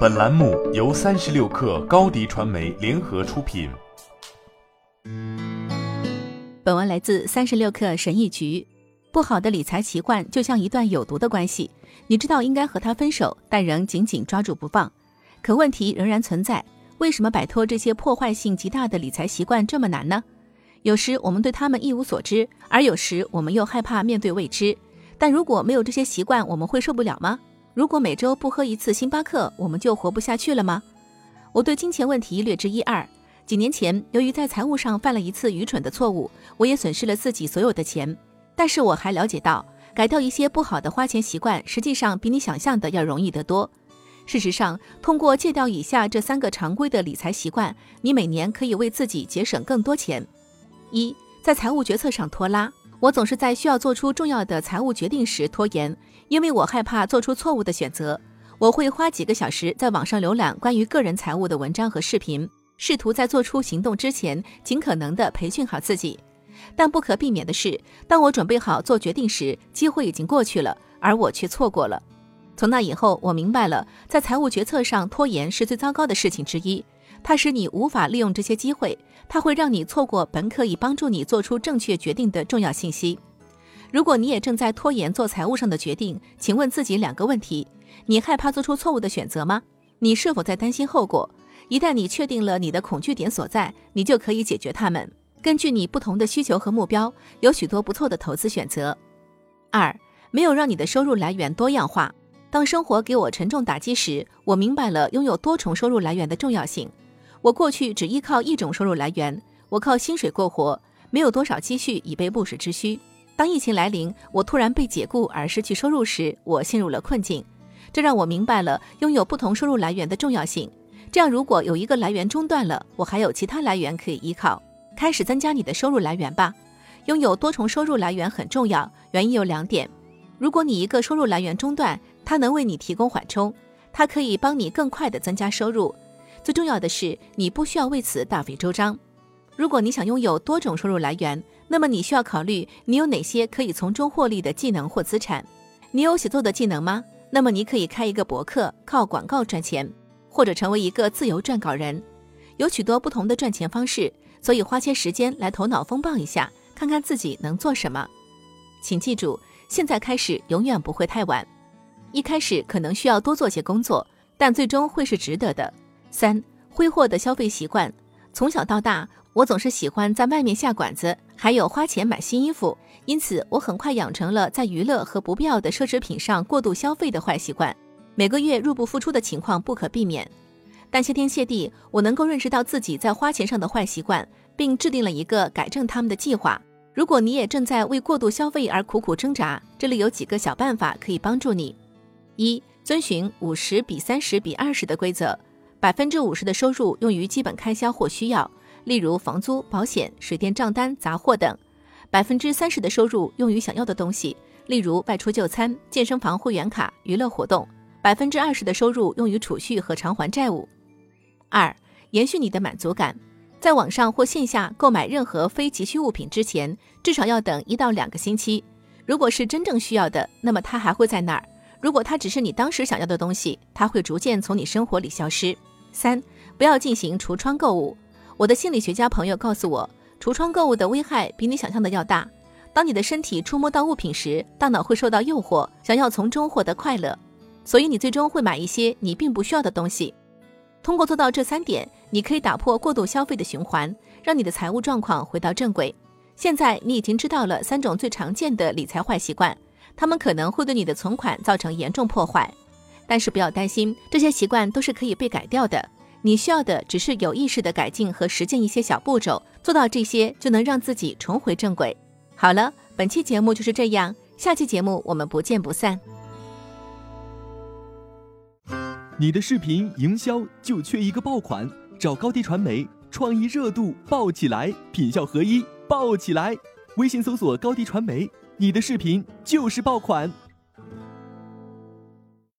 本栏目由三十六氪高低传媒联合出品。本文来自三十六氪神译局。不好的理财习惯就像一段有毒的关系，你知道应该和他分手，但仍紧紧抓住不放。可问题仍然存在，为什么摆脱这些破坏性极大的理财习惯这么难呢？有时我们对他们一无所知，而有时我们又害怕面对未知。但如果没有这些习惯，我们会受不了吗？如果每周不喝一次星巴克，我们就活不下去了吗？我对金钱问题略知一二。几年前，由于在财务上犯了一次愚蠢的错误，我也损失了自己所有的钱。但是我还了解到，改掉一些不好的花钱习惯，实际上比你想象的要容易得多。事实上，通过戒掉以下这三个常规的理财习惯，你每年可以为自己节省更多钱。一，在财务决策上拖拉。我总是在需要做出重要的财务决定时拖延，因为我害怕做出错误的选择。我会花几个小时在网上浏览关于个人财务的文章和视频，试图在做出行动之前尽可能的培训好自己。但不可避免的是，当我准备好做决定时，机会已经过去了，而我却错过了。从那以后，我明白了，在财务决策上拖延是最糟糕的事情之一。它使你无法利用这些机会，它会让你错过本可以帮助你做出正确决定的重要信息。如果你也正在拖延做财务上的决定，请问自己两个问题：你害怕做出错误的选择吗？你是否在担心后果？一旦你确定了你的恐惧点所在，你就可以解决它们。根据你不同的需求和目标，有许多不错的投资选择。二，没有让你的收入来源多样化。当生活给我沉重打击时，我明白了拥有多重收入来源的重要性。我过去只依靠一种收入来源，我靠薪水过活，没有多少积蓄以备不时之需。当疫情来临，我突然被解雇而失去收入时，我陷入了困境。这让我明白了拥有不同收入来源的重要性。这样，如果有一个来源中断了，我还有其他来源可以依靠。开始增加你的收入来源吧。拥有多重收入来源很重要，原因有两点：如果你一个收入来源中断，它能为你提供缓冲，它可以帮你更快地增加收入。最重要的是，你不需要为此大费周章。如果你想拥有多种收入来源，那么你需要考虑你有哪些可以从中获利的技能或资产。你有写作的技能吗？那么你可以开一个博客，靠广告赚钱，或者成为一个自由撰稿人。有许多不同的赚钱方式，所以花些时间来头脑风暴一下，看看自己能做什么。请记住，现在开始永远不会太晚。一开始可能需要多做些工作，但最终会是值得的。三挥霍的消费习惯，从小到大，我总是喜欢在外面下馆子，还有花钱买新衣服，因此我很快养成了在娱乐和不必要的奢侈品上过度消费的坏习惯。每个月入不敷出的情况不可避免，但谢天谢地，我能够认识到自己在花钱上的坏习惯，并制定了一个改正他们的计划。如果你也正在为过度消费而苦苦挣扎，这里有几个小办法可以帮助你：一、遵循五十比三十比二十的规则。百分之五十的收入用于基本开销或需要，例如房租、保险、水电账单、杂货等；百分之三十的收入用于想要的东西，例如外出就餐、健身房会员卡、娱乐活动；百分之二十的收入用于储蓄和偿还债务。二、延续你的满足感，在网上或线下购买任何非急需物品之前，至少要等一到两个星期。如果是真正需要的，那么它还会在那儿；如果它只是你当时想要的东西，它会逐渐从你生活里消失。三，不要进行橱窗购物。我的心理学家朋友告诉我，橱窗购物的危害比你想象的要大。当你的身体触摸到物品时，大脑会受到诱惑，想要从中获得快乐，所以你最终会买一些你并不需要的东西。通过做到这三点，你可以打破过度消费的循环，让你的财务状况回到正轨。现在你已经知道了三种最常见的理财坏习惯，它们可能会对你的存款造成严重破坏。但是不要担心，这些习惯都是可以被改掉的。你需要的只是有意识的改进和实践一些小步骤，做到这些就能让自己重回正轨。好了，本期节目就是这样，下期节目我们不见不散。你的视频营销就缺一个爆款，找高低传媒，创意热度爆起来，品效合一爆起来。微信搜索高低传媒，你的视频就是爆款。